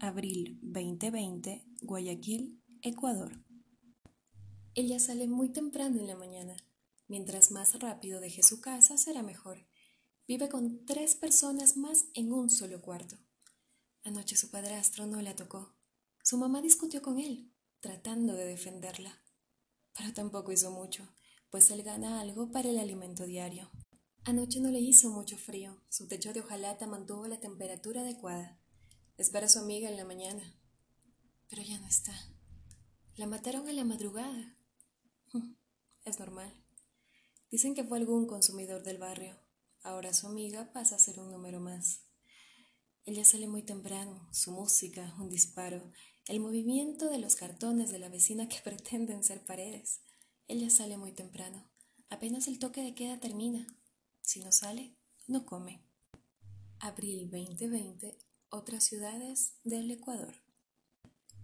Abril 2020, Guayaquil, Ecuador. Ella sale muy temprano en la mañana. Mientras más rápido deje su casa, será mejor. Vive con tres personas más en un solo cuarto. Anoche su padrastro no la tocó. Su mamá discutió con él, tratando de defenderla. Pero tampoco hizo mucho, pues él gana algo para el alimento diario. Anoche no le hizo mucho frío. Su techo de hojalata mantuvo la temperatura adecuada. Espera a su amiga en la mañana. Pero ya no está. La mataron a la madrugada. Es normal. Dicen que fue algún consumidor del barrio. Ahora su amiga pasa a ser un número más. Ella sale muy temprano, su música, un disparo, el movimiento de los cartones de la vecina que pretenden ser paredes. Ella sale muy temprano. Apenas el toque de queda termina. Si no sale, no come. Abril 2020, otras ciudades del Ecuador.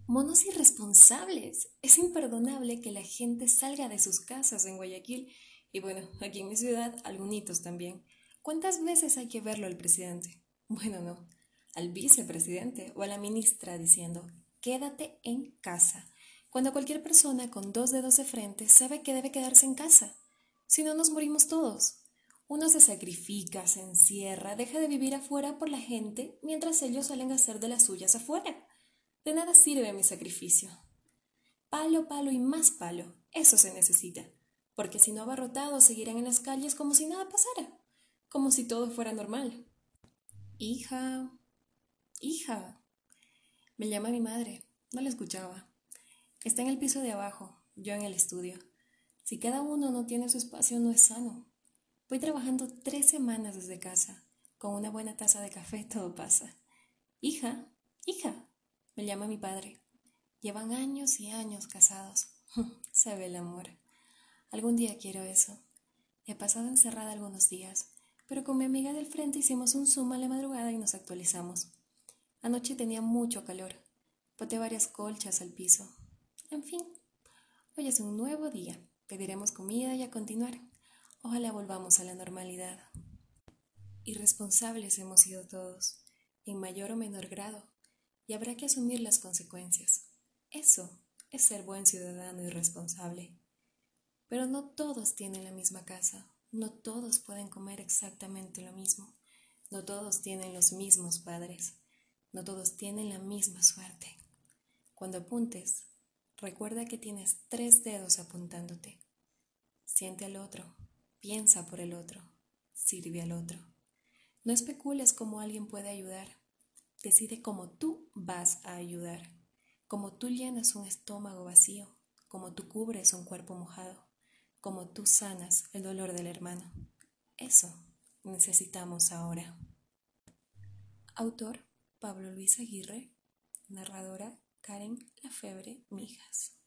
Monos irresponsables. Es imperdonable que la gente salga de sus casas en Guayaquil y bueno, aquí en mi ciudad, algunitos también. ¿Cuántas veces hay que verlo al presidente? Bueno, no, al vicepresidente o a la ministra diciendo, quédate en casa. Cuando cualquier persona con dos dedos de frente sabe que debe quedarse en casa. Si no, nos morimos todos. Uno se sacrifica, se encierra, deja de vivir afuera por la gente mientras ellos salen a hacer de las suyas afuera. De nada sirve mi sacrificio. Palo, palo y más palo, eso se necesita, porque si no abarrotados seguirán en las calles como si nada pasara, como si todo fuera normal. Hija, hija, me llama mi madre, no la escuchaba. Está en el piso de abajo, yo en el estudio. Si cada uno no tiene su espacio, no es sano. Voy trabajando tres semanas desde casa. Con una buena taza de café todo pasa. Hija, hija, me llama mi padre. Llevan años y años casados. Se ve el amor. Algún día quiero eso. He pasado encerrada algunos días, pero con mi amiga del frente hicimos un zoom a la madrugada y nos actualizamos. Anoche tenía mucho calor. Boté varias colchas al piso. En fin, hoy es un nuevo día. Pediremos comida y a continuar. Ojalá volvamos a la normalidad. Irresponsables hemos sido todos, en mayor o menor grado y habrá que asumir las consecuencias. Eso es ser buen ciudadano y responsable. Pero no todos tienen la misma casa, no todos pueden comer exactamente lo mismo, no todos tienen los mismos padres, no todos tienen la misma suerte. Cuando apuntes, recuerda que tienes tres dedos apuntándote. Siente al otro, piensa por el otro, sirve al otro. No especules cómo alguien puede ayudar, Decide cómo tú vas a ayudar, cómo tú llenas un estómago vacío, cómo tú cubres un cuerpo mojado, cómo tú sanas el dolor del hermano. Eso necesitamos ahora. Autor Pablo Luis Aguirre, narradora Karen Lafebre Mijas.